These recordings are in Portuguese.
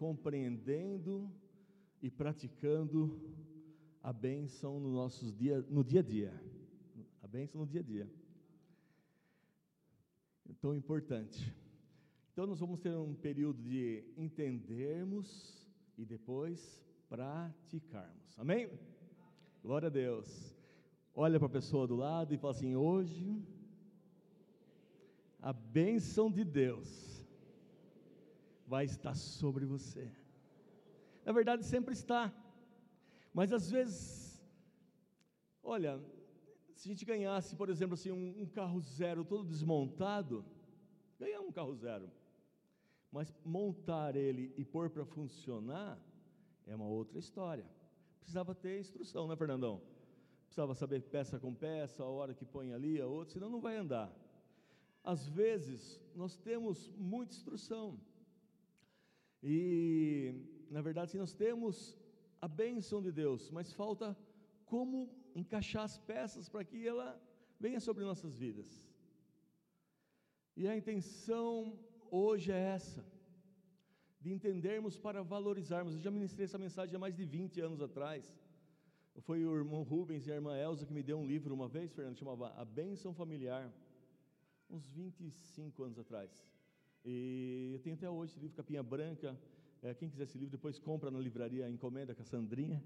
compreendendo e praticando a bênção no, nossos dia, no dia a dia. A bênção no dia a dia. É tão importante. Então, nós vamos ter um período de entendermos e depois praticarmos. Amém? Glória a Deus. Olha para a pessoa do lado e fala assim: hoje, a bênção de Deus vai estar sobre você. Na verdade, sempre está. Mas às vezes, olha, se a gente ganhasse, por exemplo, assim, um, um carro zero todo desmontado, ganhar um carro zero, mas montar ele e pôr para funcionar é uma outra história. Precisava ter instrução, né, Fernandão? Precisava saber peça com peça, a hora que põe ali, a outra, senão não vai andar. Às vezes, nós temos muita instrução. E, na verdade, sim, nós temos a bênção de Deus, mas falta como encaixar as peças para que ela venha sobre nossas vidas. E a intenção hoje é essa, de entendermos para valorizarmos. Eu já ministrei essa mensagem há mais de 20 anos atrás. Foi o irmão Rubens e a irmã Elza que me deu um livro uma vez, Fernando, chamava A Bênção Familiar, uns 25 anos atrás. E eu tenho até hoje esse livro, capinha branca. É, quem quiser esse livro, depois compra na livraria, encomenda com a Sandrinha.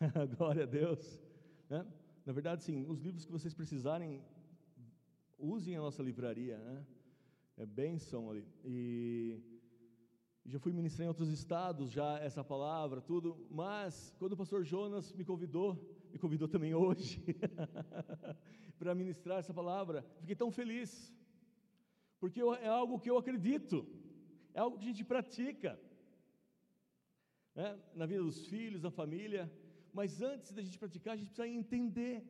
Glória a Deus. Né? Na verdade, sim, os livros que vocês precisarem, usem a nossa livraria. Né? É bênção ali. E já fui ministrar em outros estados já essa palavra, tudo, mas quando o pastor Jonas me convidou, me convidou também hoje para ministrar essa palavra, fiquei tão feliz, porque é algo que eu acredito, é algo que a gente pratica, né? na vida dos filhos, na família, mas antes da gente praticar, a gente precisa entender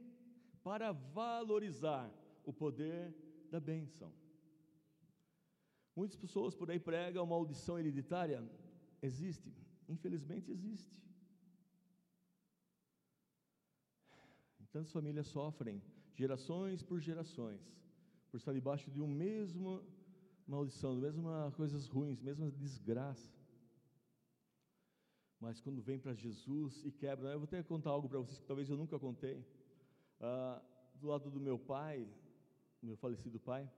para valorizar o poder da bênção. Muitas pessoas por aí pregam maldição hereditária. Existe, infelizmente existe. Tantas famílias sofrem, gerações por gerações, por estar debaixo de uma mesma maldição, de mesmas coisas ruins, mesma desgraça. Mas quando vem para Jesus e quebra, eu vou até contar algo para vocês que talvez eu nunca contei. Ah, do lado do meu pai, meu falecido pai,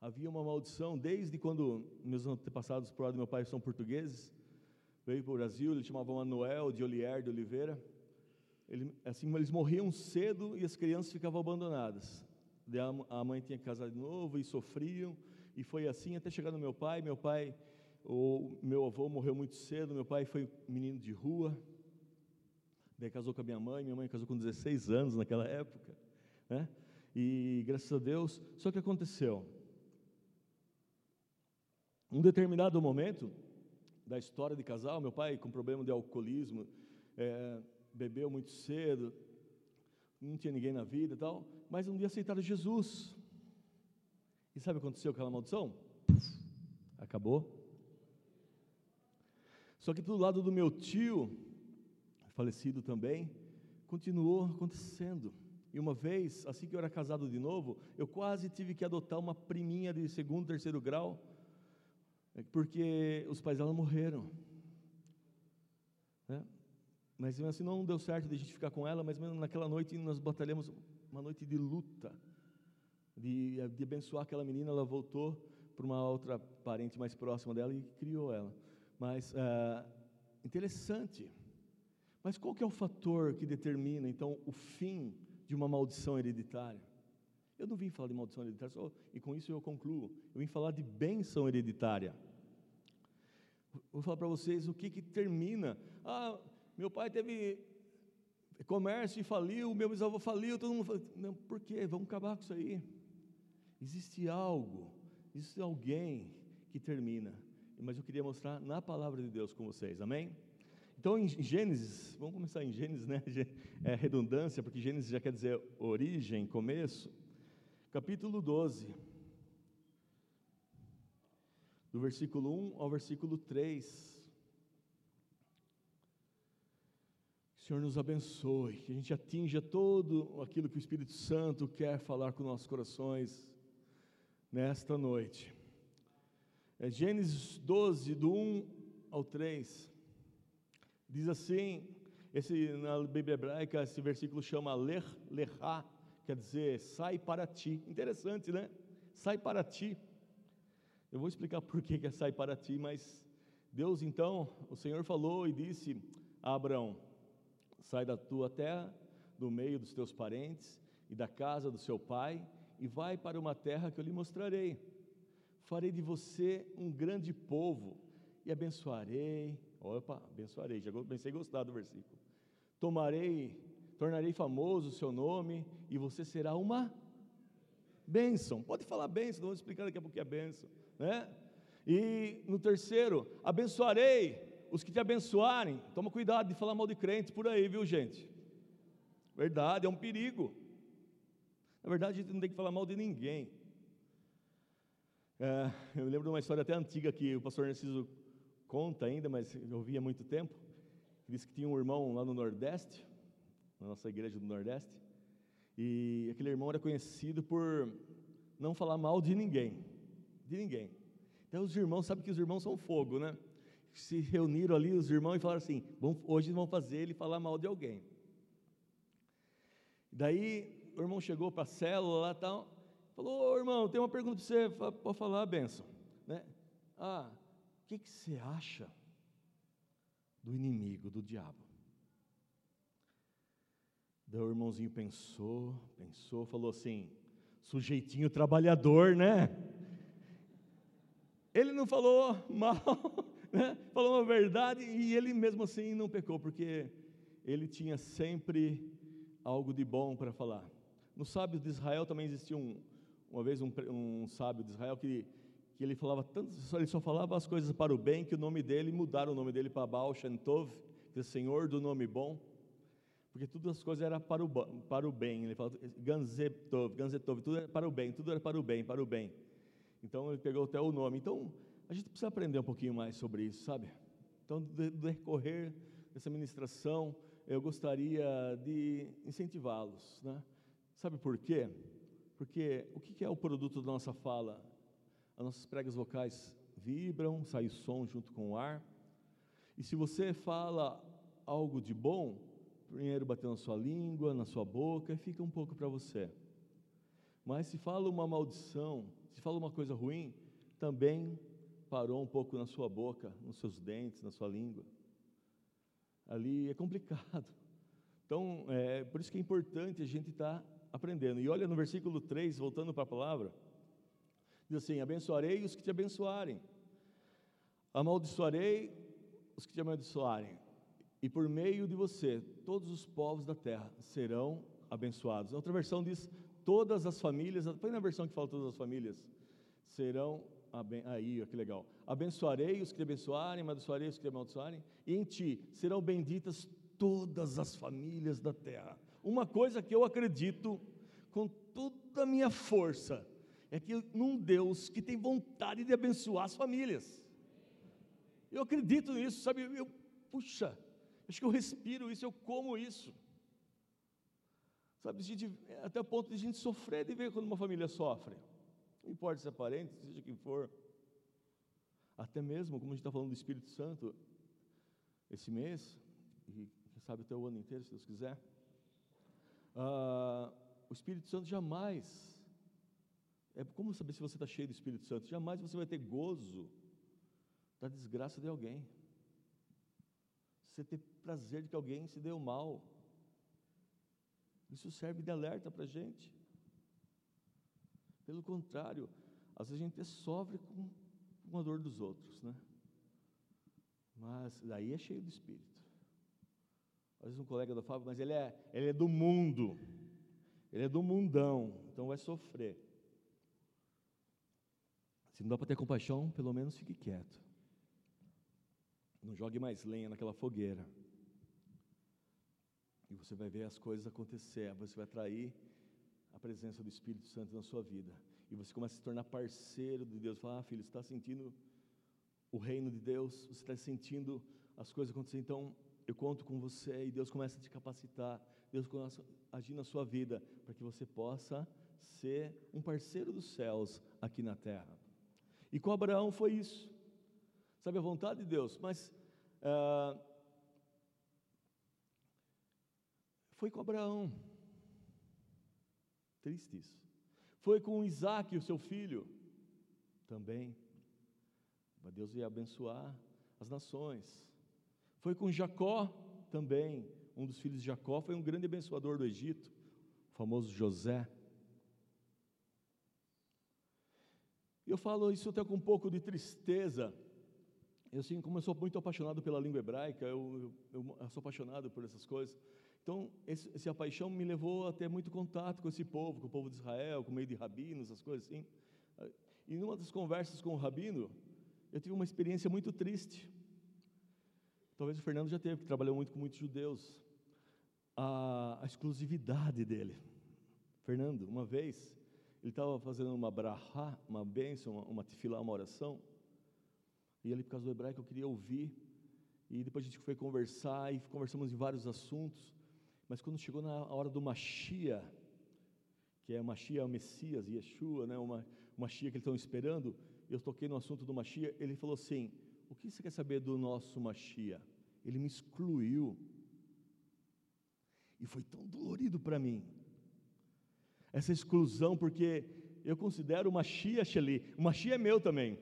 havia uma maldição desde quando meus antepassados por lado do meu pai são portugueses, veio para o Brasil, ele chamava Manuel de Olier de Oliveira. Ele, assim, eles morriam cedo e as crianças ficavam abandonadas. A mãe tinha que casar de novo e sofriam, e foi assim até chegar no meu pai. Meu pai, o meu avô morreu muito cedo, meu pai foi menino de rua, daí casou com a minha mãe, minha mãe casou com 16 anos naquela época, né? E graças a Deus, só que aconteceu, um determinado momento da história de casal, meu pai com problema de alcoolismo, é, bebeu muito cedo, não tinha ninguém na vida e tal, mas um dia aceitaram Jesus. E sabe o que aconteceu com aquela maldição? acabou. Só que do lado do meu tio, falecido também, continuou acontecendo. E uma vez, assim que eu era casado de novo, eu quase tive que adotar uma priminha de segundo, terceiro grau, é porque os pais dela morreram. Né? Mas assim não deu certo de a gente ficar com ela, mas naquela noite nós batalhamos uma noite de luta, de, de abençoar aquela menina. Ela voltou para uma outra parente mais próxima dela e criou ela. Mas é, interessante. Mas qual que é o fator que determina então o fim de uma maldição hereditária? Eu não vim falar de maldição hereditária, só, e com isso eu concluo. Eu vim falar de bênção hereditária. Vou falar para vocês o que, que termina. Ah, meu pai teve comércio e faliu, meu bisavô faliu, todo mundo faliu. Não, por quê? Vamos acabar com isso aí. Existe algo, existe alguém que termina. Mas eu queria mostrar na palavra de Deus com vocês, amém? Então, em Gênesis, vamos começar em Gênesis, né? É redundância, porque Gênesis já quer dizer origem, começo capítulo 12, do versículo 1 ao versículo 3. Que o Senhor nos abençoe, que a gente atinja todo aquilo que o Espírito Santo quer falar com nossos corações nesta noite. É Gênesis 12, do 1 ao 3, diz assim: esse, na Bíblia hebraica, esse versículo chama ler, lerá, quer dizer, sai para ti. Interessante, né? Sai para ti. Eu vou explicar por que é sai para ti, mas Deus então, o Senhor falou e disse a Abraão: sai da tua terra, do meio dos teus parentes e da casa do seu pai, e vai para uma terra que eu lhe mostrarei. Farei de você um grande povo e abençoarei. Opa, abençoarei, já pensei gostar do versículo tomarei, tornarei famoso o seu nome e você será uma bênção. Pode falar bênção, vamos explicar daqui a pouco que é bênção, né? E no terceiro, abençoarei os que te abençoarem. Toma cuidado de falar mal de crentes por aí, viu, gente? Verdade, é um perigo. Na verdade, a gente não tem que falar mal de ninguém. É, eu lembro de uma história até antiga que o pastor Narciso conta ainda, mas eu ouvi há muito tempo disse que tinha um irmão lá no Nordeste, na nossa igreja do Nordeste, e aquele irmão era conhecido por não falar mal de ninguém, de ninguém. Então os irmãos, sabe que os irmãos são fogo, né? Se reuniram ali os irmãos e falaram assim: hoje vão fazer ele falar mal de alguém. Daí o irmão chegou para a célula lá tal, falou: Ô irmão, tem uma pergunta para você, pode falar a benção. Né? Ah, o que, que você acha do inimigo, do diabo. Daí o irmãozinho pensou, pensou, falou assim: sujeitinho trabalhador, né? Ele não falou mal, né? falou uma verdade e ele mesmo assim não pecou, porque ele tinha sempre algo de bom para falar. No sábio de Israel também existia um, uma vez um, um sábio de Israel que que ele falava tanto, ele só falava as coisas para o bem, que o nome dele, mudaram o nome dele para Baal Shem Tov, que é Senhor do nome bom, porque todas as coisas eram para o, para o bem, ele falava Ganzetov, Ganzetov, tudo era para o bem, tudo era para o bem, para o bem. Então ele pegou até o nome. Então a gente precisa aprender um pouquinho mais sobre isso, sabe? Então, do decorrer dessa ministração, eu gostaria de incentivá-los, né? Sabe por quê? Porque o que é o produto da nossa fala? as nossas pregas vocais vibram, sai som junto com o ar. E se você fala algo de bom, primeiro bateu na sua língua, na sua boca, fica um pouco para você. Mas se fala uma maldição, se fala uma coisa ruim, também parou um pouco na sua boca, nos seus dentes, na sua língua. Ali é complicado. Então, é por isso que é importante a gente estar tá aprendendo. E olha no versículo 3, voltando para a palavra, Diz assim: abençoarei os que te abençoarem, amaldiçoarei os que te amaldiçoarem, e por meio de você todos os povos da terra serão abençoados. Outra versão diz: todas as famílias, foi na versão que fala todas as famílias, serão aí, que legal. Abençoarei os que te abençoarem, amaldiçoarei os que te amaldiçoarem, e em ti serão benditas todas as famílias da terra. Uma coisa que eu acredito com toda a minha força é que num Deus que tem vontade de abençoar as famílias. Eu acredito nisso, sabe? Eu, puxa, acho que eu respiro isso, eu como isso. Sabe, gente, até o ponto de a gente sofrer de ver quando uma família sofre. Não importa se é parente, seja quem for. Até mesmo, como a gente está falando do Espírito Santo, esse mês, e quem sabe até o ano inteiro, se Deus quiser, uh, o Espírito Santo jamais é como saber se você está cheio do Espírito Santo? Jamais você vai ter gozo da desgraça de alguém. Você ter prazer de que alguém se deu mal. Isso serve de alerta para a gente. Pelo contrário, às vezes a gente sofre com, com a dor dos outros, né? Mas daí é cheio do Espírito. Às vezes um colega da Fábio, mas ele é, ele é do mundo, ele é do mundão, então vai sofrer. Se não dá para ter compaixão, pelo menos fique quieto. Não jogue mais lenha naquela fogueira. E você vai ver as coisas acontecer, você vai atrair a presença do Espírito Santo na sua vida. E você começa a se tornar parceiro de Deus. Fala, ah, filho, você está sentindo o reino de Deus, você está sentindo as coisas acontecer, então eu conto com você e Deus começa a te capacitar, Deus começa a agir na sua vida, para que você possa ser um parceiro dos céus aqui na terra. E com Abraão foi isso. sabe a vontade de Deus, mas ah, foi com Abraão, triste isso. Foi com Isaac, o seu filho, também. Mas Deus ia abençoar as nações. Foi com Jacó também, um dos filhos de Jacó, foi um grande abençoador do Egito, o famoso José. Eu falo isso até com um pouco de tristeza. Eu, assim, como eu sou muito apaixonado pela língua hebraica, eu, eu, eu sou apaixonado por essas coisas. Então, esse, essa paixão me levou a ter muito contato com esse povo, com o povo de Israel, com o meio de rabinos, essas coisas assim. E numa das conversas com o rabino, eu tive uma experiência muito triste. Talvez o Fernando já teve, que trabalhou muito com muitos judeus. A, a exclusividade dele. Fernando, uma vez, ele estava fazendo uma brahá, uma bênção, uma, uma tefilá, uma oração, e ele, por causa do hebraico, eu queria ouvir, e depois a gente foi conversar, e conversamos em vários assuntos, mas quando chegou na hora do Machia, que é o Machia, o Messias, Yeshua, né, uma, o Machia que eles estão esperando, eu toquei no assunto do Machia, ele falou assim, o que você quer saber do nosso Machia? Ele me excluiu, e foi tão dolorido para mim, essa exclusão, porque eu considero o Mashiach ali, o Mashiach é meu também,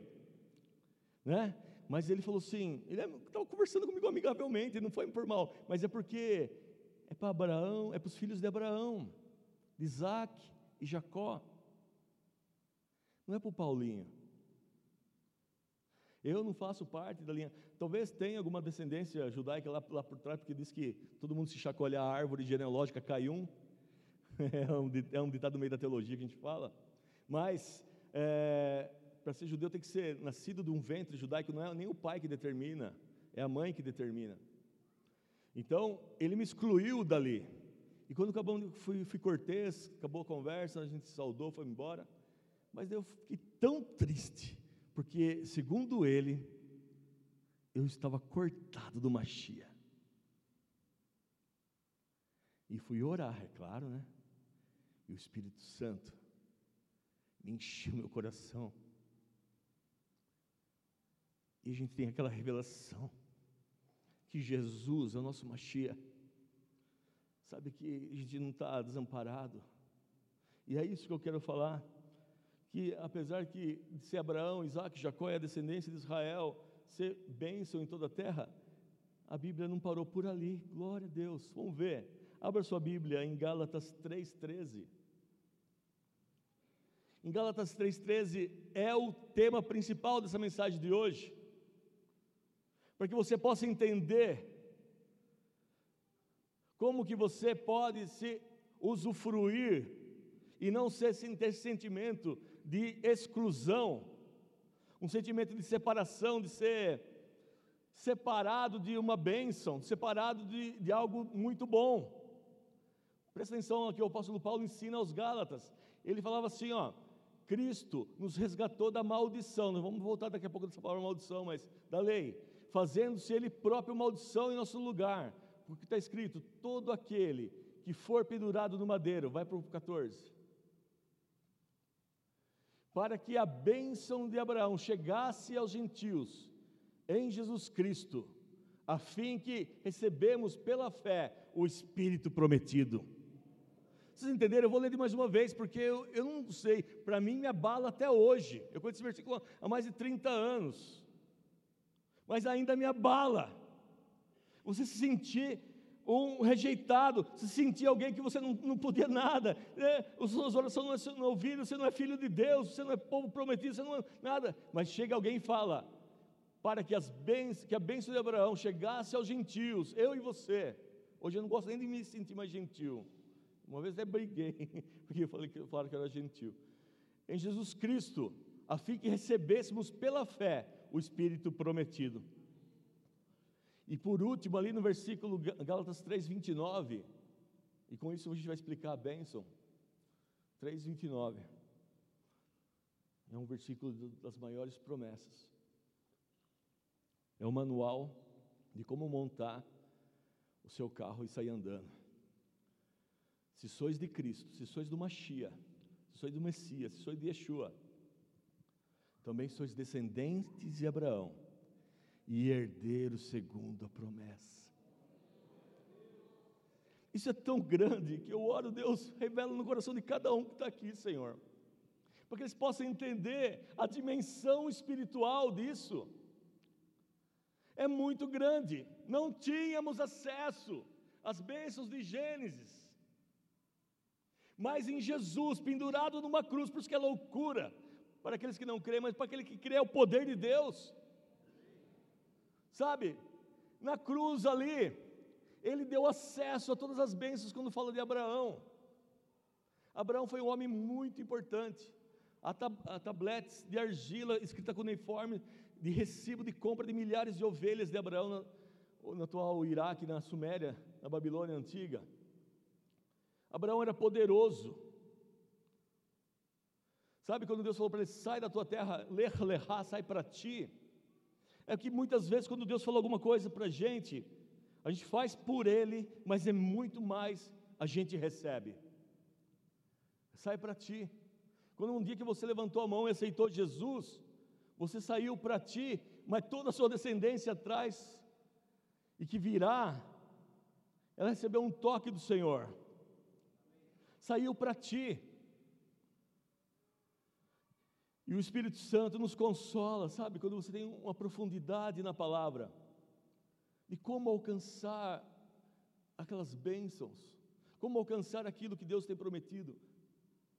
né? Mas ele falou assim, ele estava conversando comigo amigavelmente, não foi por mal, mas é porque é para Abraão, é para os filhos de Abraão, de Isaac e Jacó, não é para o Paulinho. Eu não faço parte da linha. Talvez tenha alguma descendência judaica lá, lá por trás, porque diz que todo mundo se chacoalha a árvore genealógica, cai um. é, um, é um ditado meio da teologia que a gente fala, mas é, para ser judeu tem que ser nascido de um ventre judaico, não é nem o pai que determina, é a mãe que determina. Então, ele me excluiu dali. E quando acabou, fui, fui cortês, acabou a conversa, a gente se saudou, foi embora. Mas eu fiquei tão triste, porque, segundo ele, eu estava cortado do Machia. E fui orar, é claro, né? E o Espírito Santo me encheu meu coração. E a gente tem aquela revelação que Jesus é o nosso Machia. Sabe que a gente não está desamparado. E é isso que eu quero falar. Que apesar que de ser Abraão, Isaac, Jacó é a descendência de Israel, ser bênção em toda a terra, a Bíblia não parou por ali. Glória a Deus. Vamos ver. Abra sua Bíblia em Gálatas 3,13. Em Gálatas 3,13 é o tema principal dessa mensagem de hoje, para que você possa entender como que você pode se usufruir e não ser, ter sentimento de exclusão, um sentimento de separação, de ser separado de uma bênção, separado de, de algo muito bom. Presta atenção aqui, o apóstolo Paulo ensina aos Gálatas. Ele falava assim: ó, Cristo nos resgatou da maldição. Nós vamos voltar daqui a pouco dessa palavra maldição, mas da lei, fazendo-se Ele próprio maldição em nosso lugar, porque está escrito: todo aquele que for pendurado no madeiro, vai para o 14. Para que a bênção de Abraão chegasse aos gentios em Jesus Cristo, a fim que recebemos pela fé o Espírito prometido. Vocês entenderam? Eu vou ler de mais uma vez, porque eu, eu não sei, para mim me abala até hoje. Eu conheço esse versículo há mais de 30 anos, mas ainda me abala. Você se sentir um rejeitado, se sentir alguém que você não, não podia nada, né? as suas orações não, é, não ouviram, você não é filho de Deus, você não é povo prometido, você não é nada. Mas chega alguém e fala, para que, as bens, que a bênção de Abraão chegasse aos gentios, eu e você. Hoje eu não gosto nem de me sentir mais gentil. Uma vez até briguei, porque eu falei que, falaram que eu era gentil. Em Jesus Cristo, a fim que recebêssemos pela fé o Espírito prometido. E por último, ali no versículo Gálatas 3,29, e com isso a gente vai explicar a bênção. 3,29. É um versículo das maiores promessas. É um manual de como montar o seu carro e sair andando. Se sois de Cristo, se sois do Machia, se sois do Messias, se sois de Yeshua, também sois descendentes de Abraão e herdeiro segundo a promessa. Isso é tão grande que eu oro, Deus, revela no coração de cada um que está aqui, Senhor, para que eles possam entender a dimensão espiritual disso. É muito grande, não tínhamos acesso às bênçãos de Gênesis, mas em Jesus, pendurado numa cruz, por isso que é loucura para aqueles que não creem, mas para aquele que crê é o poder de Deus. Sabe, na cruz ali, ele deu acesso a todas as bênçãos quando fala de Abraão. Abraão foi um homem muito importante. Há, tab tabletes de argila escrita com uniforme de recibo de compra de milhares de ovelhas de Abraão no, no atual Iraque, na Suméria, na Babilônia antiga. Abraão era poderoso. Sabe quando Deus falou para ele: sai da tua terra, lech lechá, sai para ti. É que muitas vezes, quando Deus falou alguma coisa para a gente, a gente faz por Ele, mas é muito mais a gente recebe. Sai para ti. Quando um dia que você levantou a mão e aceitou Jesus, você saiu para ti, mas toda a sua descendência atrás, e que virá, ela recebeu um toque do Senhor. Saiu para ti. E o Espírito Santo nos consola, sabe, quando você tem uma profundidade na palavra de como alcançar aquelas bênçãos, como alcançar aquilo que Deus tem prometido?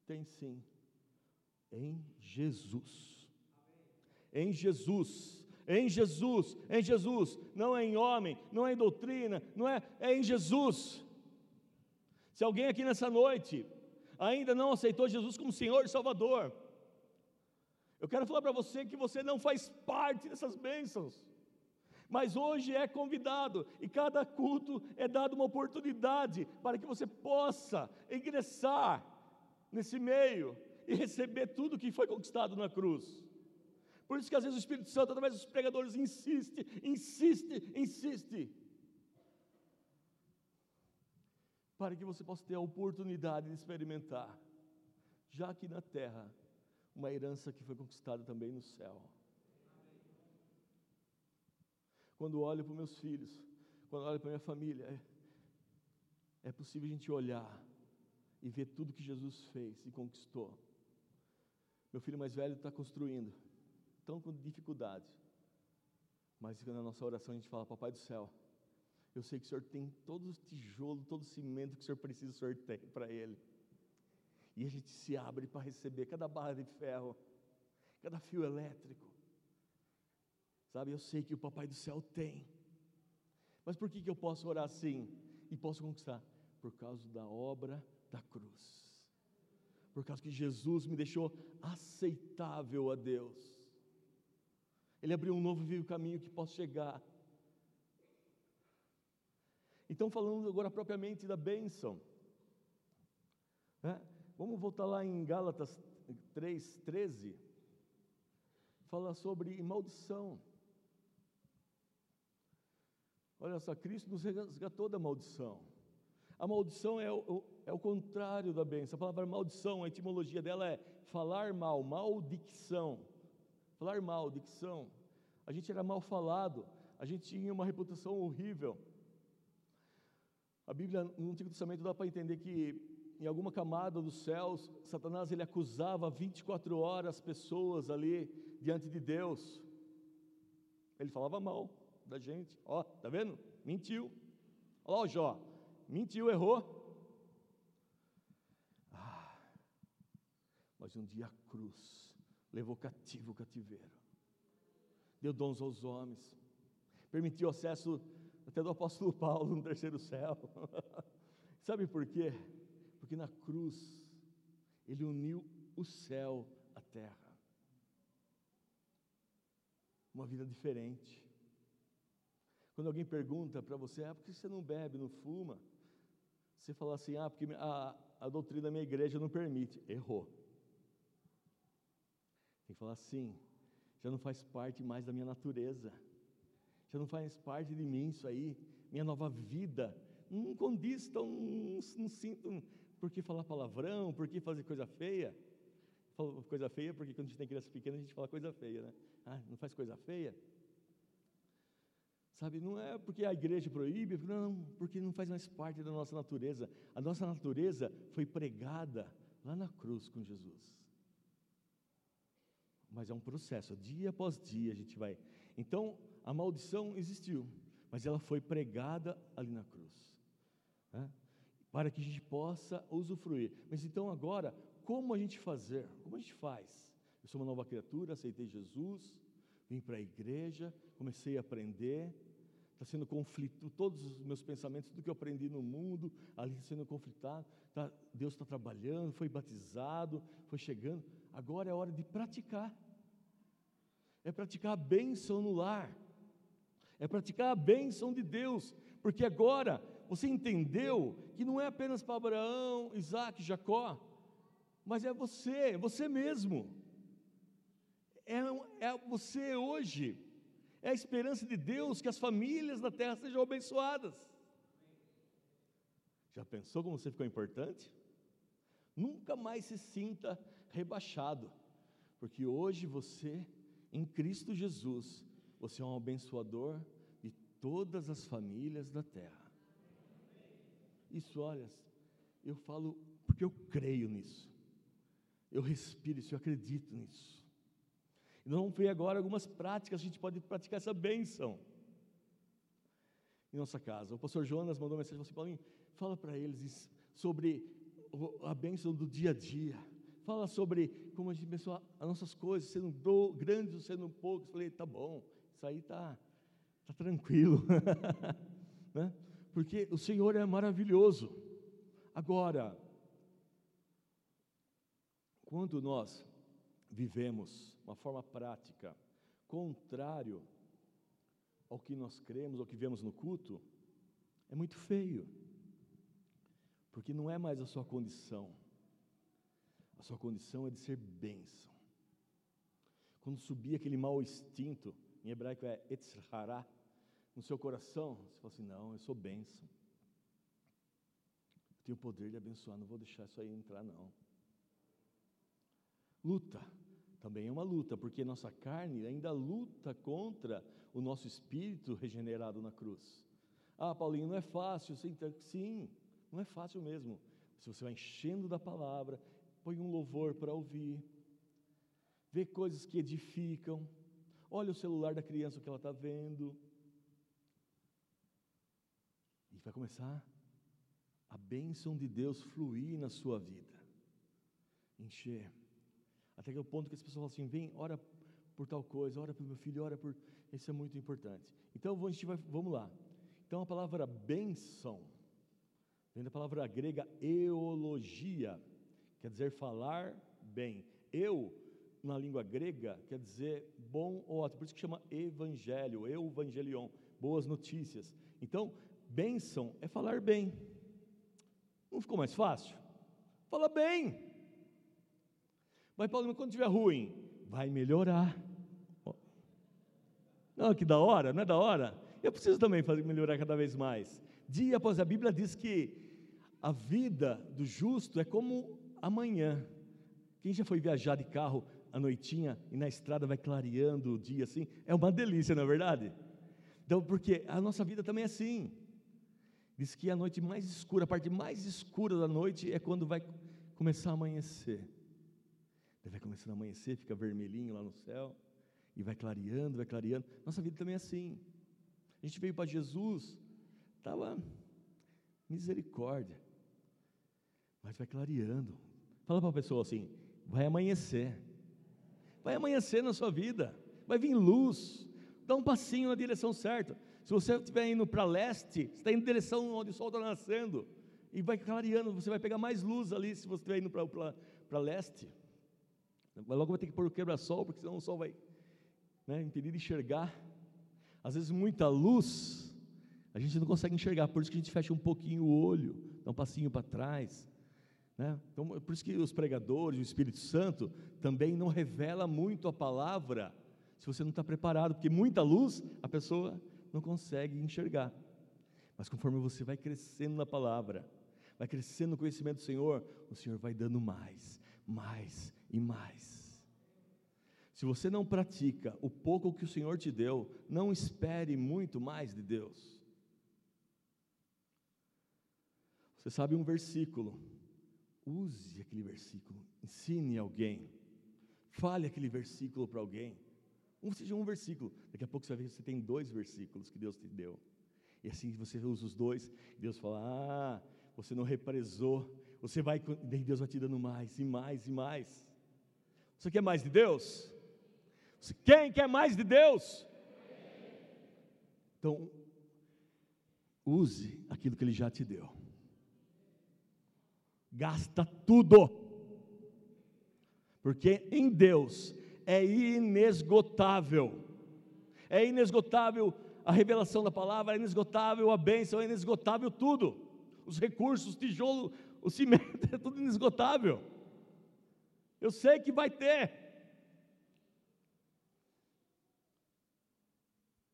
Tem sim, em Jesus. Em Jesus, em Jesus, em Jesus, não é em homem, não é em doutrina, não é, é em Jesus. Se alguém aqui nessa noite ainda não aceitou Jesus como Senhor e Salvador, eu quero falar para você que você não faz parte dessas bênçãos mas hoje é convidado e cada culto é dado uma oportunidade para que você possa ingressar nesse meio e receber tudo que foi conquistado na cruz. Por isso que às vezes o Espírito Santo, através dos pregadores, insiste, insiste, insiste. Para que você possa ter a oportunidade de experimentar, já aqui na terra, uma herança que foi conquistada também no céu quando olho para meus filhos, quando olho para minha família, é, é possível a gente olhar e ver tudo que Jesus fez e conquistou. Meu filho mais velho está construindo, tão com dificuldade, mas na nossa oração a gente fala: Papai do céu, eu sei que o Senhor tem todos os tijolos, todo o cimento que o Senhor precisa, o Senhor tem para ele. E a gente se abre para receber cada barra de ferro, cada fio elétrico, Sabe, eu sei que o Papai do céu tem. Mas por que, que eu posso orar assim e posso conquistar? Por causa da obra da cruz. Por causa que Jesus me deixou aceitável a Deus. Ele abriu um novo vivo caminho que posso chegar. Então, falando agora propriamente da bênção, né? Vamos voltar lá em Gálatas 3, 13, fala sobre maldição. Olha só, Cristo nos resgatou da maldição. A maldição é o, é o contrário da bênção. A palavra maldição, a etimologia dela é falar mal, maldicção. Falar mal, dicção. A gente era mal falado, a gente tinha uma reputação horrível. A Bíblia, no Antigo Testamento, dá para entender que em alguma camada dos céus, Satanás ele acusava 24 horas as pessoas ali diante de Deus. Ele falava mal da gente. Ó, tá vendo? Mentiu. Olha o Jó. Mentiu, errou. Ah, mas um dia a cruz levou cativo o cativeiro. Deu dons aos homens. Permitiu acesso até do apóstolo Paulo no terceiro céu. Sabe por quê? Porque na cruz ele uniu o céu à terra. Uma vida diferente. Quando alguém pergunta para você, ah, por que você não bebe, não fuma? Você fala assim, ah, porque a, a doutrina da minha igreja não permite. Errou. Tem que falar assim, já não faz parte mais da minha natureza. Já não faz parte de mim isso aí, minha nova vida. Não condiz, então não, não sinto. Por que falar palavrão? Por que fazer coisa feia? Coisa feia, porque quando a gente tem criança pequena, a gente fala coisa feia, né? Ah, não faz coisa feia? Sabe, não é porque a igreja proíbe, não, porque não faz mais parte da nossa natureza. A nossa natureza foi pregada lá na cruz com Jesus. Mas é um processo, dia após dia a gente vai. Então, a maldição existiu, mas ela foi pregada ali na cruz, né? Para que a gente possa usufruir. Mas então, agora, como a gente fazer? Como a gente faz? Eu sou uma nova criatura, aceitei Jesus, vim para a igreja, comecei a aprender está sendo conflito, todos os meus pensamentos, tudo que eu aprendi no mundo, ali sendo conflitado, tá, Deus está trabalhando, foi batizado, foi chegando, agora é hora de praticar, é praticar a bênção no lar, é praticar a bênção de Deus, porque agora você entendeu que não é apenas para Abraão, Isaac, Jacó, mas é você, você mesmo, é, é você hoje, é a esperança de Deus que as famílias da terra sejam abençoadas. Já pensou como você ficou importante? Nunca mais se sinta rebaixado, porque hoje você, em Cristo Jesus, você é um abençoador de todas as famílias da terra. Isso, olha, eu falo porque eu creio nisso, eu respiro isso, eu acredito nisso. E nós vamos ver agora algumas práticas, a gente pode praticar essa bênção em nossa casa. O pastor Jonas mandou uma mensagem assim, Paulinho, fala para eles sobre a bênção do dia a dia. Fala sobre como a gente abençoa as nossas coisas, sendo grandes ou sendo poucos. Falei, tá bom, isso aí tá, tá tranquilo. né? Porque o Senhor é maravilhoso. Agora, quando nós vivemos, uma forma prática, contrário ao que nós cremos, ao que vemos no culto, é muito feio, porque não é mais a sua condição, a sua condição é de ser bênção. Quando subir aquele mau instinto, em hebraico é etzhará, no seu coração, você fala assim: não, eu sou bênção, eu tenho o poder de abençoar, não vou deixar isso aí entrar, não. Luta, também é uma luta, porque nossa carne ainda luta contra o nosso espírito regenerado na cruz. Ah, Paulinho, não é fácil. Sim, não é fácil mesmo. Se você vai enchendo da palavra, põe um louvor para ouvir, vê coisas que edificam, olha o celular da criança, o que ela está vendo, e vai começar a bênção de Deus fluir na sua vida, encher. Até que é o ponto que as pessoas falam assim: vem, ora por tal coisa, ora pelo meu filho, ora por. Isso é muito importante. Então a gente vai, vamos lá. Então a palavra bênção vem da palavra grega eologia, quer dizer falar bem. Eu, na língua grega, quer dizer bom ou ótimo, por isso que chama evangelho, evangelion, boas notícias. Então, bênção é falar bem. Não ficou mais fácil? Fala bem. Mas, Paulo, quando estiver ruim, vai melhorar. Não, que da hora, não é da hora? Eu preciso também fazer melhorar cada vez mais. Dia após a Bíblia diz que a vida do justo é como amanhã. Quem já foi viajar de carro à noitinha e na estrada vai clareando o dia assim, é uma delícia, não é verdade? Então, porque a nossa vida também é assim. Diz que a noite mais escura, a parte mais escura da noite é quando vai começar a amanhecer. Vai começando a amanhecer, fica vermelhinho lá no céu, e vai clareando, vai clareando. Nossa vida também é assim. A gente veio para Jesus, estava misericórdia, mas vai clareando. Fala para a pessoa assim: vai amanhecer, vai amanhecer na sua vida, vai vir luz, dá um passinho na direção certa. Se você estiver indo para leste, você está indo em direção onde o sol está nascendo, e vai clareando, você vai pegar mais luz ali se você estiver indo para leste. Mas logo vai ter que pôr o quebra-sol, porque senão o sol vai né, impedir de enxergar. Às vezes, muita luz, a gente não consegue enxergar, por isso que a gente fecha um pouquinho o olho, dá um passinho para trás. Né? Então, é por isso que os pregadores, o Espírito Santo, também não revela muito a palavra, se você não está preparado, porque muita luz a pessoa não consegue enxergar. Mas conforme você vai crescendo na palavra, vai crescendo no conhecimento do Senhor, o Senhor vai dando mais, mais e mais. Se você não pratica o pouco que o Senhor te deu, não espere muito mais de Deus. Você sabe um versículo, use aquele versículo, ensine alguém, fale aquele versículo para alguém. Um seja um versículo, daqui a pouco você vai ver que você tem dois versículos que Deus te deu. E assim você usa os dois, Deus fala: Ah, você não represou, você vai, daí Deus vai te dando mais e mais e mais. Você quer mais de Deus? Quem quer mais de Deus? Então, use aquilo que Ele já te deu. Gasta tudo, porque em Deus é inesgotável, é inesgotável a revelação da palavra, é inesgotável a bênção, é inesgotável tudo, os recursos, o tijolo, o cimento, é tudo inesgotável. Eu sei que vai ter.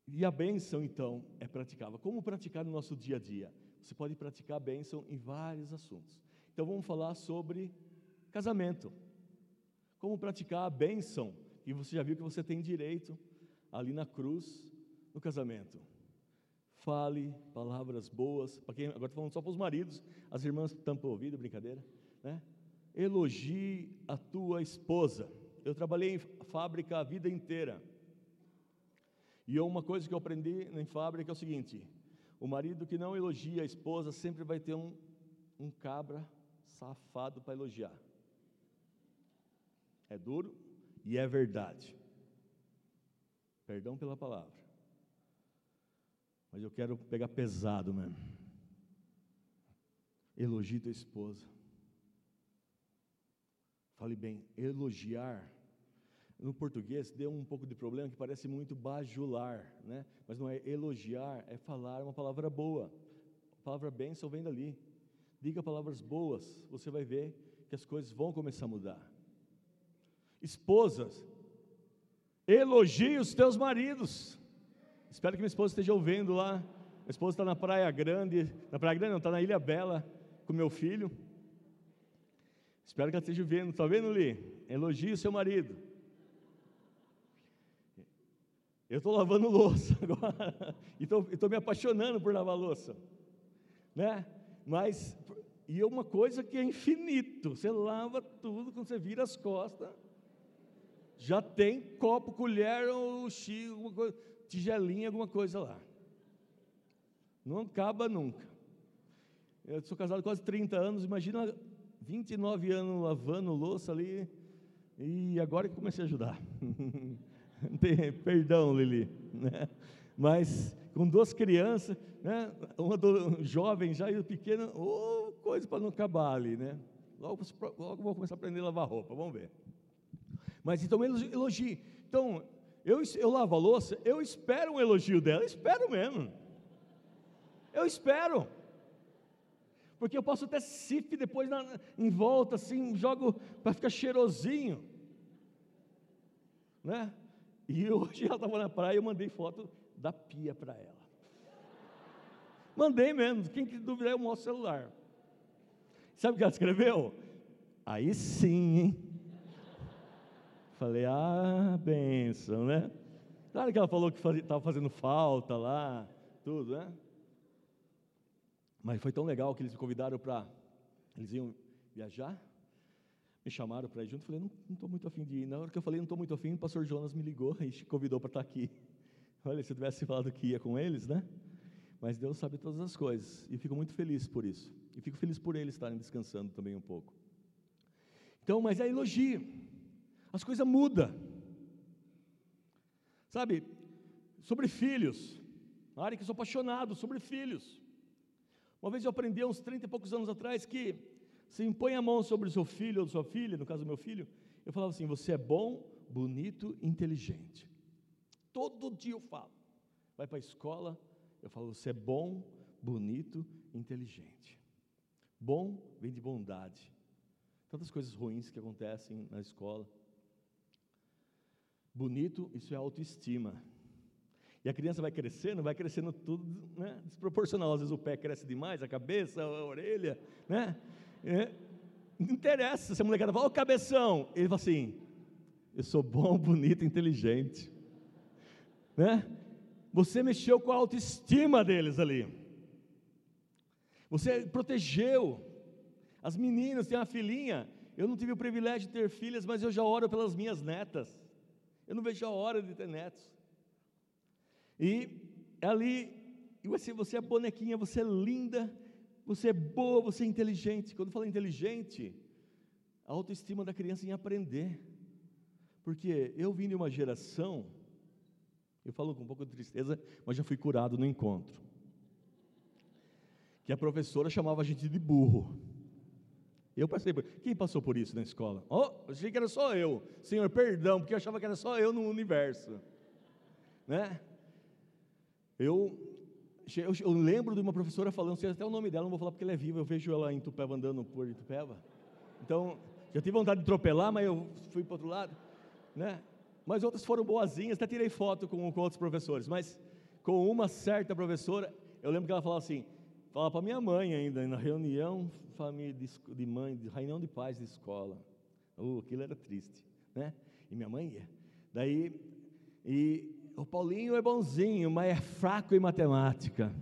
E a bênção, então, é praticável. Como praticar no nosso dia a dia? Você pode praticar a bênção em vários assuntos. Então vamos falar sobre casamento. Como praticar a bênção, e você já viu que você tem direito ali na cruz, no casamento. Fale palavras boas, para quem, agora estou falando só para os maridos, as irmãs tampam o ouvido, brincadeira, né? Elogie a tua esposa. Eu trabalhei em fábrica a vida inteira. E uma coisa que eu aprendi em fábrica é o seguinte: o marido que não elogia a esposa sempre vai ter um, um cabra safado para elogiar. É duro e é verdade. Perdão pela palavra. Mas eu quero pegar pesado mesmo. Elogie tua esposa. Fale bem, elogiar no português deu um pouco de problema que parece muito bajular, né? Mas não é elogiar, é falar uma palavra boa. A palavra bênção vem dali. Diga palavras boas, você vai ver que as coisas vão começar a mudar. Esposas, elogie os teus maridos. Espero que minha esposa esteja ouvindo lá. Minha esposa está na Praia Grande, na Praia Grande não, está na Ilha Bela com meu filho. Espero que ela esteja vendo. Está vendo, Li? Elogie o seu marido. Eu estou lavando louça agora, e estou me apaixonando por lavar louça, né? Mas, e é uma coisa que é infinito, você lava tudo, quando você vira as costas, já tem copo, colher, ou coisa, tigelinha, alguma coisa lá. Não acaba nunca. Eu sou casado quase 30 anos, imagina 29 anos lavando louça ali, e agora que comecei a ajudar. Perdão, Lili. Né? Mas com duas crianças, né? uma do, jovem já e o pequeno, oh, coisa para não acabar ali, né? Logo, logo vou começar a aprender a lavar roupa, vamos ver. Mas então elogie. Então, eu, eu lavo a louça, eu espero um elogio dela, eu espero mesmo. Eu espero. Porque eu posso até sif depois na, em volta, assim, jogo para ficar cheirosinho. Né? E hoje ela estava na praia e eu mandei foto da pia para ela. Mandei mesmo, quem que duvidar eu mostro o celular. Sabe o que ela escreveu? Aí sim, hein? Falei, ah, benção, né? Claro que ela falou que estava fazendo falta lá, tudo, né? Mas foi tão legal que eles me convidaram para. Eles iam viajar me chamaram para ir junto, falei, não estou muito afim de ir. Na hora que eu falei, não estou muito afim, o pastor Jonas me ligou e convidou para estar tá aqui. Olha, se eu tivesse falado que ia com eles, né? Mas Deus sabe todas as coisas, e fico muito feliz por isso. E fico feliz por eles estarem descansando também um pouco. Então, mas é elogio. As coisas mudam. Sabe, sobre filhos, na área que eu sou apaixonado sobre filhos. Uma vez eu aprendi, uns 30 e poucos anos atrás, que você impõe a mão sobre o seu filho ou sua filha, no caso do meu filho, eu falava assim: você é bom, bonito, inteligente. Todo dia eu falo. Vai para a escola, eu falo: você é bom, bonito, inteligente. Bom vem de bondade. Tantas coisas ruins que acontecem na escola. Bonito, isso é autoestima. E a criança vai crescendo, vai crescendo tudo né, desproporcional. Às vezes o pé cresce demais, a cabeça, a orelha, né? É, não interessa se molecada fala, ô cabeção. Ele fala assim, Eu sou bom, bonito, inteligente. Né? Você mexeu com a autoestima deles ali. Você protegeu. As meninas têm uma filhinha. Eu não tive o privilégio de ter filhas, mas eu já oro pelas minhas netas. Eu não vejo a hora de ter netos. E ali, você, você é bonequinha, você é linda, você é boa, você é inteligente. Quando fala inteligente, a autoestima da criança em aprender. Porque eu vim de uma geração, eu falo com um pouco de tristeza, mas já fui curado no encontro. Que a professora chamava a gente de burro. Eu passei por. Quem passou por isso na escola? Oh, achei que era só eu. Senhor, perdão, porque eu achava que era só eu no universo. Né? Eu, eu, eu lembro de uma professora falando, sei até o nome dela, não vou falar porque ela é viva, eu vejo ela em Tupéva andando por Tupéva. Então, já tive vontade de atropelar, mas eu fui para o outro lado. Né? Mas outras foram boazinhas, até tirei foto com, com outros professores. Mas com uma certa professora, eu lembro que ela falava assim, falava para minha mãe ainda, na reunião família de, de mãe, de reunião de pais de escola. Uh, aquilo era triste, né? E minha mãe ia. Daí, e o Paulinho é bonzinho, mas é fraco em matemática.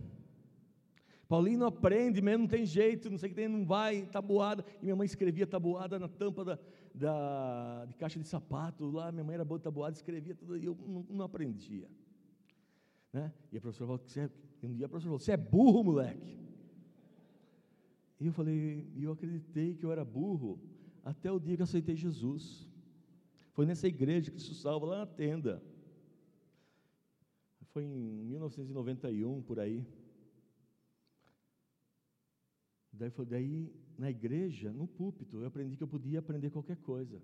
Paulinho não aprende mesmo, não tem jeito, não sei o que tem, não vai, tabuada. E minha mãe escrevia tabuada na tampa da, da, de caixa de sapato, lá minha mãe era boa de tabuada, escrevia tudo, e eu não, não aprendia. Né? E a professora falou, é, um dia a professora falou, você é burro, moleque. E eu falei, eu acreditei que eu era burro até o dia que aceitei Jesus. Foi nessa igreja que se salva lá na tenda. Foi em 1991 por aí. Daí, foi, daí na igreja, no púlpito, eu aprendi que eu podia aprender qualquer coisa.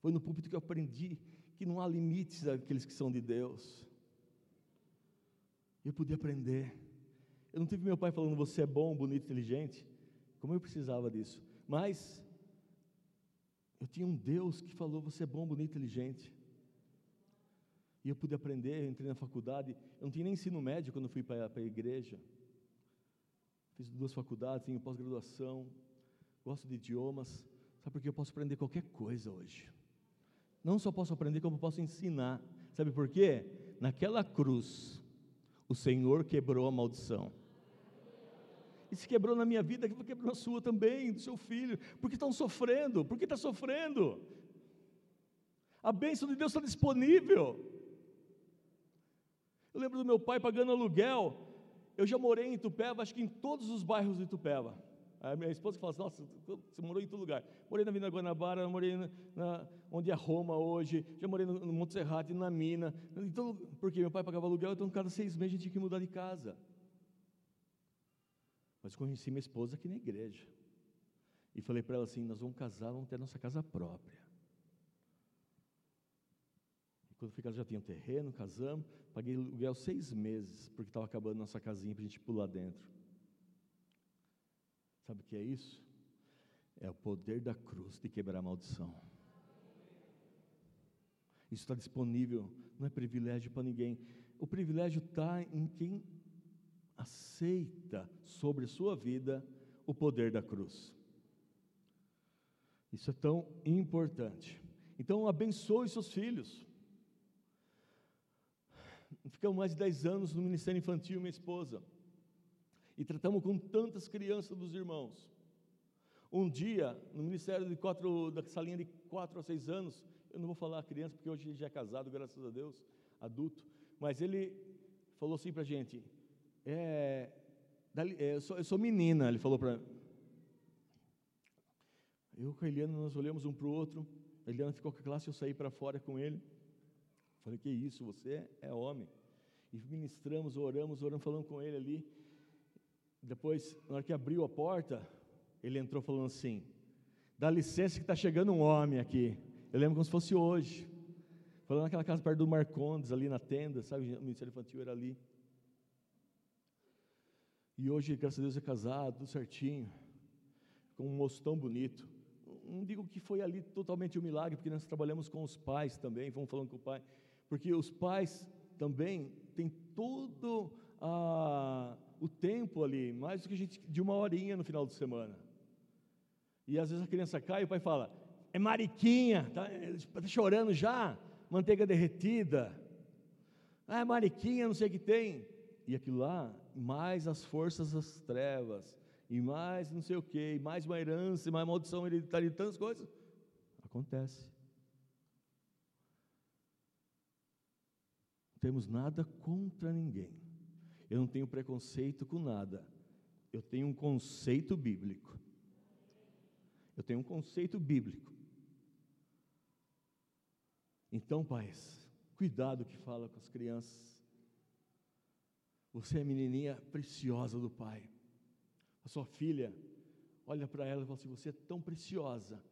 Foi no púlpito que eu aprendi que não há limites àqueles que são de Deus. Eu podia aprender. Eu não tive meu pai falando você é bom, bonito, inteligente, como eu precisava disso. Mas eu tinha um Deus que falou você é bom, bonito, inteligente. E eu pude aprender, eu entrei na faculdade. Eu não tinha nem ensino médio quando fui para a igreja. Fiz duas faculdades, tenho pós-graduação, gosto de idiomas. Sabe por que eu posso aprender qualquer coisa hoje? Não só posso aprender, como posso ensinar. Sabe por quê? Naquela cruz, o Senhor quebrou a maldição e se quebrou na minha vida, quebrou na sua também, do seu filho, porque estão sofrendo, porque está sofrendo. A bênção de Deus está disponível. Eu lembro do meu pai pagando aluguel. Eu já morei em Itupeva, acho que em todos os bairros de Itupeva. A minha esposa fala assim: Nossa, você morou em todo lugar. Morei na Vila Guanabara, morei na, na, onde é Roma hoje, já morei no, no Serrato, na mina. Então, porque meu pai pagava aluguel, então cada seis meses a gente tinha que mudar de casa. Mas conheci minha esposa aqui na igreja. E falei para ela assim: nós vamos casar, vamos ter nossa casa própria. E quando fui casar, já tinha um terreno, casamos, paguei aluguel seis meses, porque estava acabando nossa casinha para a gente pular dentro. Sabe o que é isso? É o poder da cruz de quebrar a maldição. Isso está disponível, não é privilégio para ninguém. O privilégio está em quem aceita sobre sua vida o poder da cruz. Isso é tão importante. Então, abençoe seus filhos. Ficamos mais de 10 anos no Ministério Infantil, minha esposa, e tratamos com tantas crianças dos irmãos. Um dia, no Ministério de quatro, da salinha de 4 a 6 anos, eu não vou falar criança, porque hoje ele já é casado, graças a Deus, adulto, mas ele falou assim para a gente: é, é, eu, sou, eu sou menina, ele falou para eu com a Eliana, nós olhamos um para o outro, a Eliana ficou com a classe, eu saí para fora com ele, falei, que isso, você é homem, e ministramos, oramos, oramos, falando com ele ali, depois, na hora que abriu a porta, ele entrou falando assim, dá licença que está chegando um homem aqui, eu lembro como se fosse hoje, falando naquela casa perto do Marcondes, ali na tenda, sabe, o Ministério Infantil era ali, e hoje, graças a Deus, é casado, tudo certinho, com um moço tão bonito. Não digo que foi ali totalmente um milagre, porque nós trabalhamos com os pais também, vamos falando com o pai, porque os pais também têm todo ah, o tempo ali, mais do que a gente, de uma horinha no final de semana. E às vezes a criança cai e o pai fala: é mariquinha, está tá chorando já, manteiga derretida. Ah, é mariquinha, não sei o que tem. E aquilo lá, mais as forças das trevas, e mais não sei o que, e mais uma herança, e mais maldição hereditária, e tantas coisas. Acontece. Não temos nada contra ninguém. Eu não tenho preconceito com nada. Eu tenho um conceito bíblico. Eu tenho um conceito bíblico. Então, pais, cuidado que fala com as crianças. Você é menininha preciosa do pai. A sua filha olha para ela e fala assim: Você é tão preciosa.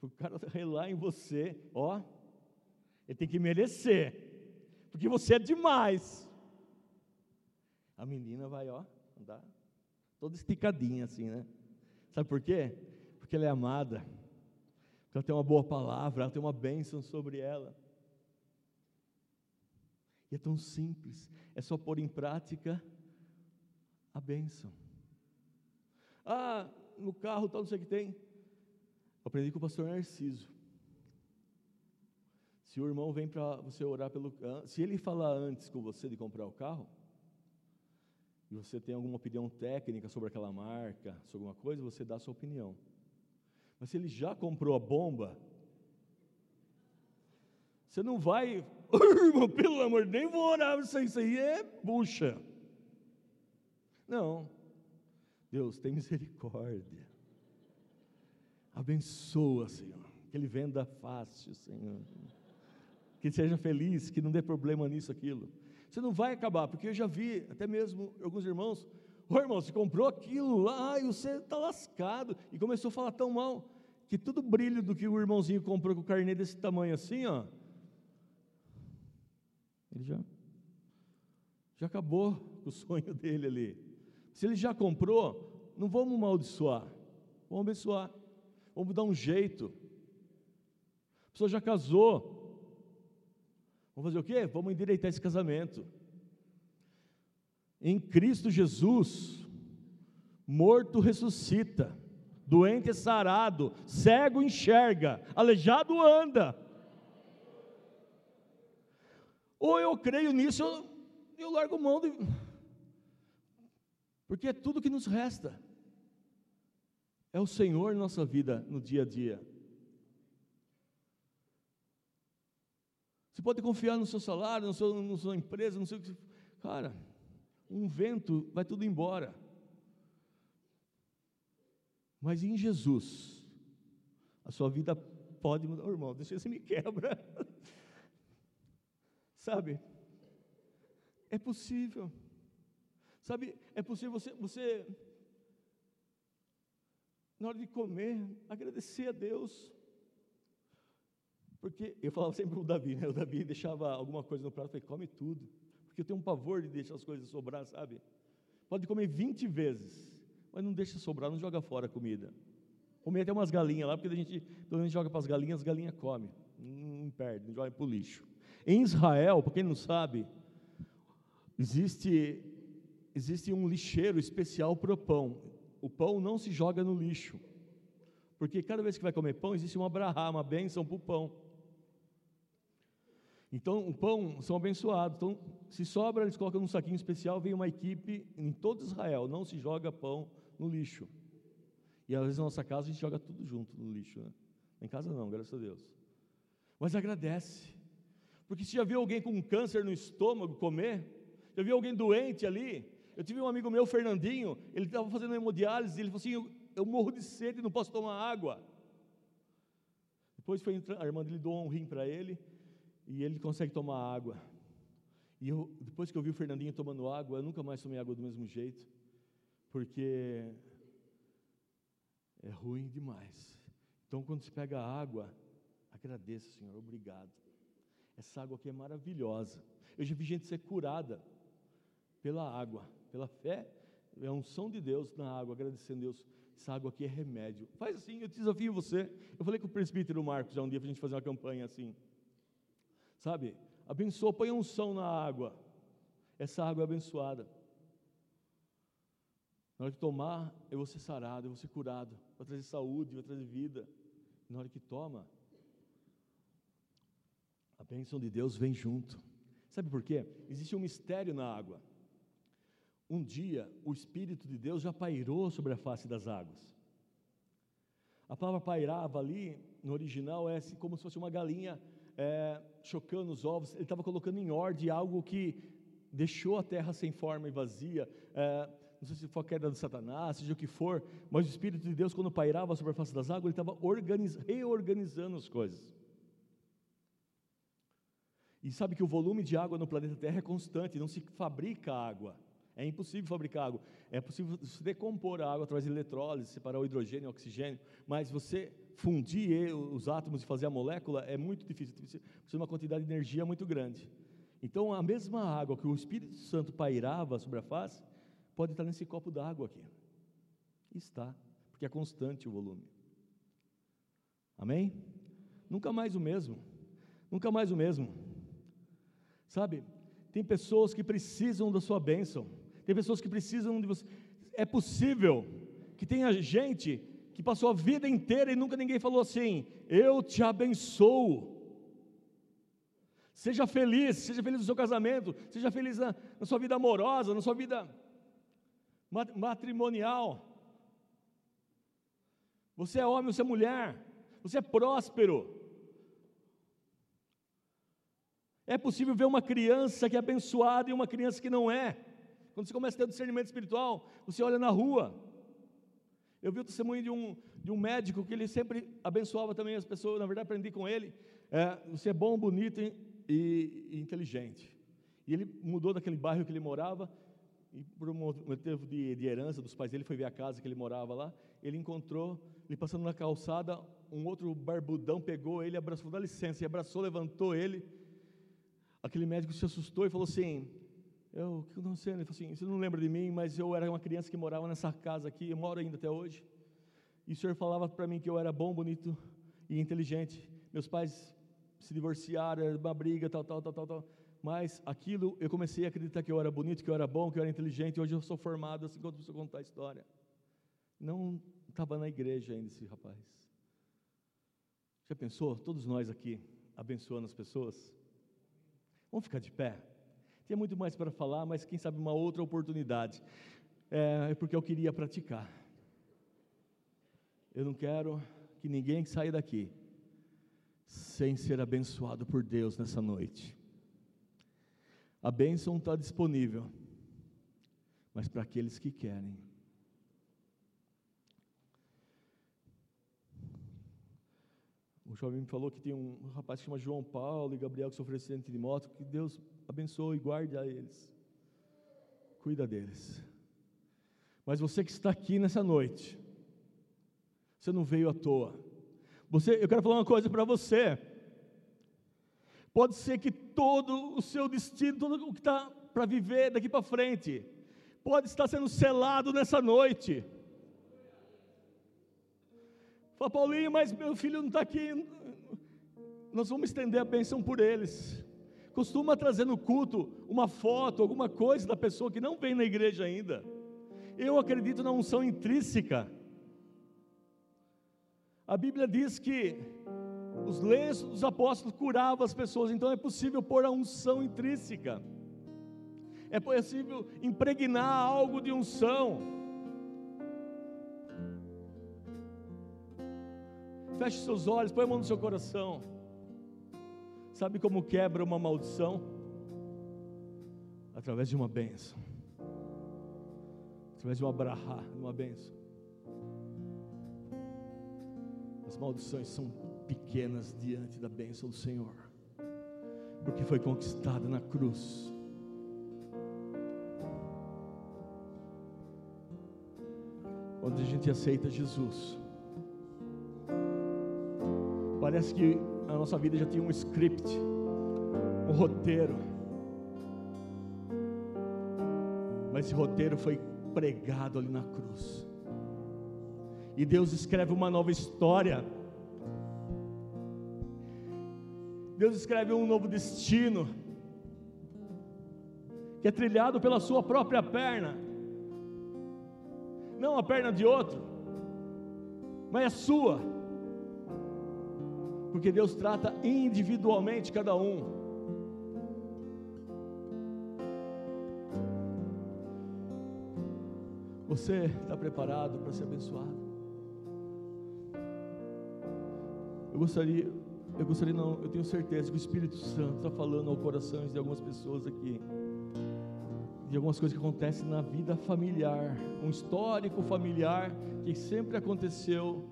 O cara relar em você, ó, ele tem que merecer, porque você é demais. A menina vai, ó, andar toda esticadinha assim, né? Sabe por quê? Porque ela é amada, porque ela tem uma boa palavra, ela tem uma bênção sobre ela. É tão simples, é só pôr em prática a bênção. Ah, no carro tal, não sei o que tem. Aprendi com o pastor Narciso. Se o irmão vem para você orar pelo. Se ele falar antes com você de comprar o carro, e você tem alguma opinião técnica sobre aquela marca, sobre alguma coisa, você dá a sua opinião. Mas se ele já comprou a bomba, você não vai, irmão, pelo amor, nem vou orar, aí, isso aí é bucha. Não. Deus, tem misericórdia. Abençoa, Senhor. Que ele venda fácil, Senhor. Que ele seja feliz, que não dê problema nisso, aquilo. Você não vai acabar, porque eu já vi, até mesmo alguns irmãos, ô irmão, você comprou aquilo lá e você está lascado. E começou a falar tão mal, que todo brilho do que o irmãozinho comprou com o carnê desse tamanho assim, ó, ele já, já acabou o sonho dele ali. Se ele já comprou, não vamos amaldiçoar, vamos abençoar, vamos dar um jeito. A pessoa já casou, Vamos fazer o quê? Vamos endireitar esse casamento. Em Cristo Jesus, morto ressuscita, doente é sarado, cego enxerga, aleijado anda. Ou eu creio nisso, eu, eu largo mão de. Porque é tudo que nos resta. É o Senhor nossa vida no dia a dia. Você pode confiar no seu salário, no seu, na sua empresa, não sei o que. Cara, um vento vai tudo embora. Mas em Jesus, a sua vida pode mudar. Irmão, deixa você me quebra. Sabe? É possível. Sabe, é possível você, você, na hora de comer, agradecer a Deus. Porque eu falava sempre o Davi, né? O Davi deixava alguma coisa no prato, eu falei, come tudo. Porque eu tenho um pavor de deixar as coisas sobrar, sabe? Pode comer 20 vezes, mas não deixa sobrar, não joga fora a comida. Comer até umas galinhas lá, porque a gente, pelo menos joga para as galinhas, as galinhas comem. Não perde, não joga para o lixo. Em Israel, para quem não sabe, existe, existe um lixeiro especial para o pão. O pão não se joga no lixo. Porque cada vez que vai comer pão, existe uma brahá, uma bênção para o pão. Então, o pão são abençoados. Então, se sobra, eles colocam num saquinho especial, vem uma equipe em todo Israel, não se joga pão no lixo. E às vezes na nossa casa a gente joga tudo junto no lixo, né? Em casa não, graças a Deus. Mas agradece. Porque se já viu alguém com câncer no estômago comer, já viu alguém doente ali, eu tive um amigo meu, Fernandinho, ele estava fazendo hemodiálise, ele falou assim: eu, eu morro de sede, não posso tomar água. Depois foi a irmã dele doou um rim para ele, e ele consegue tomar água. E eu, depois que eu vi o Fernandinho tomando água, eu nunca mais tomei água do mesmo jeito, porque é ruim demais. Então, quando se pega água, agradeça, Senhor, obrigado. Essa água aqui é maravilhosa. Eu já vi gente ser curada pela água, pela fé, é a unção de Deus na água, agradecendo a Deus. Essa água aqui é remédio. Faz assim, eu desafio você. Eu falei com o presbítero Marcos já um dia para a gente fazer uma campanha assim. Sabe? Abençoa, põe unção na água. Essa água é abençoada. Na hora de tomar, eu vou ser sarado, eu vou ser curado. Vai trazer saúde, vai trazer vida. Na hora que toma, bênção de Deus vem junto. Sabe por quê? Existe um mistério na água. Um dia, o Espírito de Deus já pairou sobre a face das águas. A palavra pairava ali, no original, é assim, como se fosse uma galinha é, chocando os ovos. Ele estava colocando em ordem algo que deixou a terra sem forma e vazia. É, não sei se foi a queda de Satanás, seja o que for, mas o Espírito de Deus, quando pairava sobre a face das águas, ele estava reorganizando as coisas. E sabe que o volume de água no planeta Terra é constante, não se fabrica água. É impossível fabricar água. É possível decompor a água através de eletrólise, separar o hidrogênio e o oxigênio, mas você fundir os átomos e fazer a molécula é muito difícil, precisa de uma quantidade de energia muito grande. Então, a mesma água que o Espírito Santo pairava sobre a face, pode estar nesse copo d'água aqui. Está, porque é constante o volume. Amém? Nunca mais o mesmo. Nunca mais o mesmo. Sabe? Tem pessoas que precisam da sua bênção. Tem pessoas que precisam de você. É possível que tenha gente que passou a vida inteira e nunca ninguém falou assim: Eu te abençoo. Seja feliz, seja feliz no seu casamento, seja feliz na, na sua vida amorosa, na sua vida matrimonial. Você é homem, você é mulher, você é próspero. É possível ver uma criança que é abençoada e uma criança que não é. Quando você começa a ter discernimento espiritual, você olha na rua. Eu vi o testemunho de um, de um médico que ele sempre abençoava também as pessoas. Na verdade, aprendi com ele. É, você é bom, bonito e, e, e inteligente. E ele mudou daquele bairro que ele morava e por um motivo de, de, herança dos pais dele, foi ver a casa que ele morava lá, ele encontrou, ele passando na calçada, um outro barbudão pegou ele, abraçou, dá licença, e abraçou, levantou ele, aquele médico se assustou e falou assim, eu, o que aconteceu? Ele falou assim, você não lembra de mim, mas eu era uma criança que morava nessa casa aqui, eu moro ainda até hoje, e o senhor falava para mim que eu era bom, bonito e inteligente, meus pais se divorciaram, era uma briga, tal, tal, tal, tal, tal, mas aquilo eu comecei a acreditar que eu era bonito, que eu era bom, que eu era inteligente. Hoje eu sou formado assim quando você contar a história. Não estava na igreja ainda esse rapaz. Já pensou? Todos nós aqui abençoando as pessoas. Vamos ficar de pé. Tem muito mais para falar, mas quem sabe uma outra oportunidade. É, é porque eu queria praticar. Eu não quero que ninguém saia daqui sem ser abençoado por Deus nessa noite. A bênção está disponível, mas para aqueles que querem. O jovem me falou que tem um rapaz que chama João Paulo e Gabriel que sofreu acidente de moto, que Deus abençoe e guarde a eles. Cuida deles. Mas você que está aqui nessa noite, você não veio à toa. Você, eu quero falar uma coisa para você. Pode ser que todo o seu destino, tudo o que está para viver daqui para frente, pode estar sendo selado nessa noite. Fala, Paulinho, mas meu filho não está aqui. Nós vamos estender a bênção por eles. Costuma trazer no culto uma foto, alguma coisa da pessoa que não vem na igreja ainda. Eu acredito na unção intrínseca. A Bíblia diz que os lenços dos apóstolos curavam as pessoas, então é possível pôr a unção intrínseca. É possível impregnar algo de unção. Feche seus olhos, põe a mão no seu coração. Sabe como quebra uma maldição? Através de uma bênção. Através de uma brahá, uma bênção. As maldições são pequenas diante da bênção do Senhor, porque foi conquistada na cruz. Quando a gente aceita Jesus, parece que a nossa vida já tinha um script, um roteiro, mas esse roteiro foi pregado ali na cruz, e Deus escreve uma nova história. Deus escreve um novo destino, que é trilhado pela sua própria perna, não a perna de outro, mas a sua. Porque Deus trata individualmente cada um. Você está preparado para ser abençoado? Eu gostaria, eu gostaria não, eu tenho certeza que o Espírito Santo está falando ao coração de algumas pessoas aqui, de algumas coisas que acontecem na vida familiar, um histórico familiar que sempre aconteceu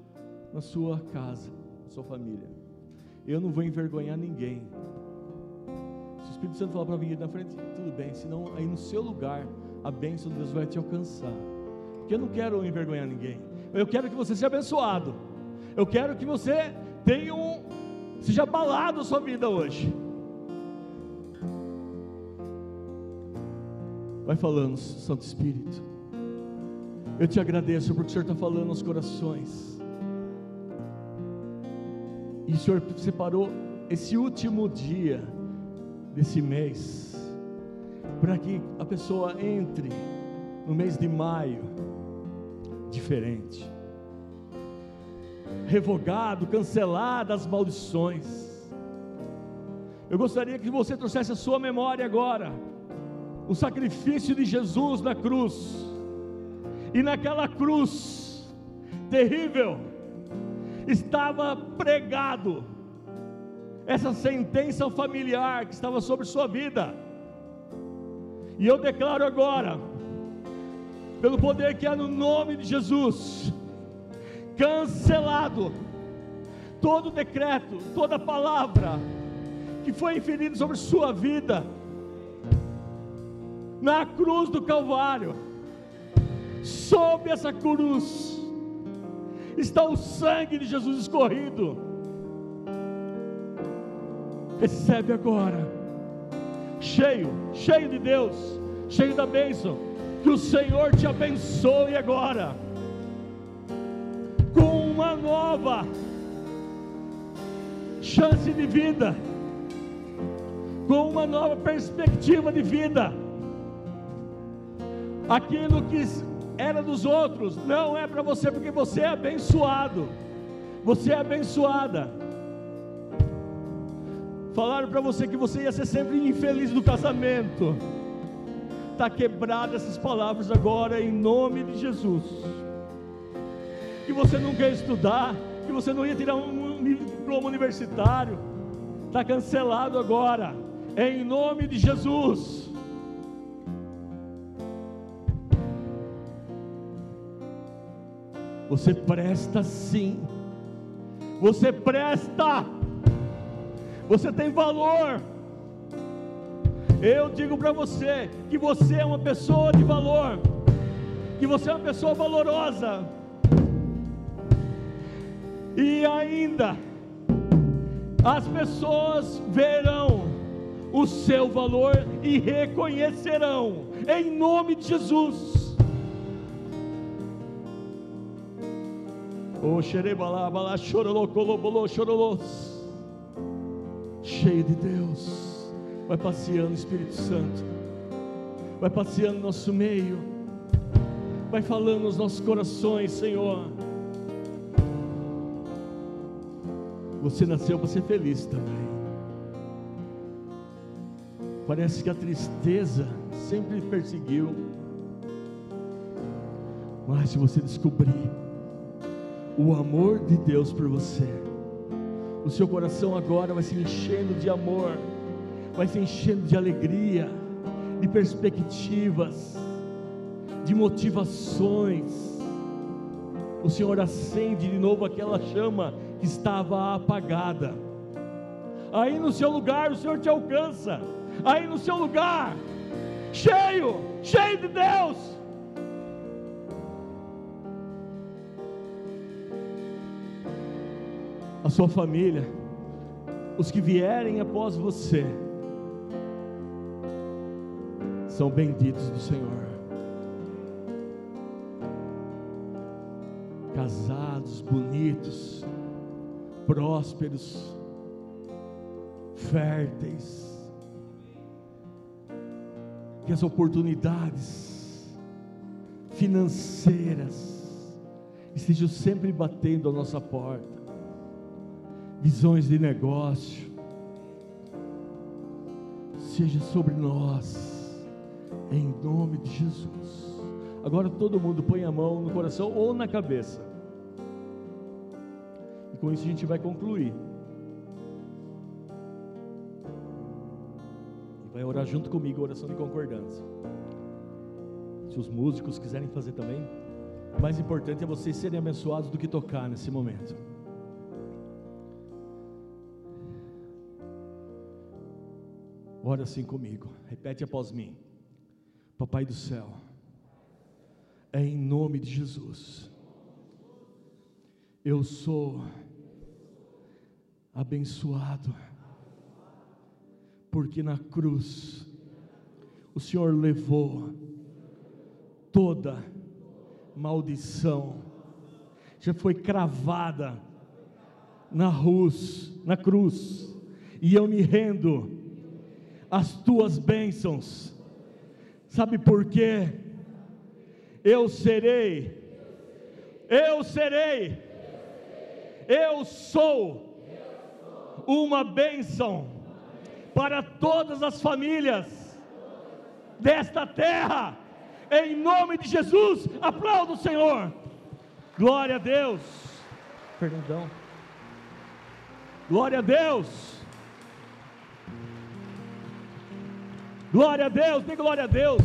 na sua casa, na sua família. Eu não vou envergonhar ninguém. Se o Espírito Santo falar para vir na frente, tudo bem, senão aí no seu lugar a bênção de Deus vai te alcançar. Porque eu não quero envergonhar ninguém. Eu quero que você seja abençoado. Eu quero que você tenha um, seja abalado a sua vida hoje. Vai falando, Santo Espírito. Eu te agradeço porque o Senhor está falando aos corações. E o Senhor separou esse último dia desse mês para que a pessoa entre no mês de maio diferente. Revogado, cancelado as maldições. Eu gostaria que você trouxesse a sua memória agora o sacrifício de Jesus na cruz. E naquela cruz terrível estava pregado essa sentença familiar que estava sobre sua vida. E eu declaro agora, pelo poder que há no nome de Jesus, cancelado todo decreto, toda palavra que foi inferido sobre sua vida na cruz do Calvário, sob essa cruz, está o sangue de Jesus escorrido. Recebe agora, cheio, cheio de Deus, cheio da bênção. Que o Senhor te abençoe agora, com uma nova chance de vida, com uma nova perspectiva de vida. Aquilo que era dos outros, não é para você, porque você é abençoado. Você é abençoada. Falaram para você que você ia ser sempre infeliz no casamento. Está quebrada essas palavras agora em nome de Jesus. Que você não quer estudar, que você não ia tirar um diploma universitário. Está cancelado agora. Em nome de Jesus. Você presta sim. Você presta. Você tem valor. Eu digo para você que você é uma pessoa de valor. Que você é uma pessoa valorosa. E ainda as pessoas verão o seu valor e reconhecerão em nome de Jesus. Cheio de Deus. Vai passeando, Espírito Santo. Vai passeando no nosso meio. Vai falando nos nossos corações, Senhor. Você nasceu para ser feliz também. Parece que a tristeza sempre perseguiu. Mas se você descobrir o amor de Deus por você. O seu coração agora vai se enchendo de amor, vai se enchendo de alegria, de perspectivas, de motivações. O Senhor acende de novo aquela chama que estava apagada. Aí no seu lugar o Senhor te alcança. Aí no seu lugar, cheio, cheio de Deus sua família, os que vierem após você, são benditos do Senhor. Casados, bonitos, prósperos, férteis, que as oportunidades financeiras estejam sempre batendo a nossa porta visões de negócio, seja sobre nós, em nome de Jesus. Agora todo mundo põe a mão no coração ou na cabeça. E com isso a gente vai concluir. E vai orar junto comigo a oração de concordância. Se os músicos quiserem fazer também, mais importante é vocês serem abençoados do que tocar nesse momento. Ora assim comigo, repete após mim. Papai do céu, é em nome de Jesus. Eu sou abençoado, porque na cruz o Senhor levou toda maldição, já foi cravada na cruz, na cruz, e eu me rendo as tuas bênçãos. Sabe por quê? Eu serei, eu serei, eu sou uma bênção para todas as famílias desta terra, em nome de Jesus. Aplauda o Senhor, glória a Deus. Perdão, glória a Deus. Glória a Deus, dê glória a Deus.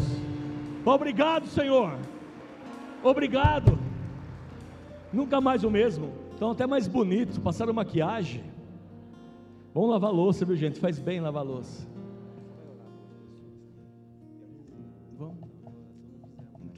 Obrigado, Senhor. Obrigado. Nunca mais o mesmo. Estão até mais bonitos, passaram maquiagem. Vamos lavar louça, viu gente? Faz bem lavar louça.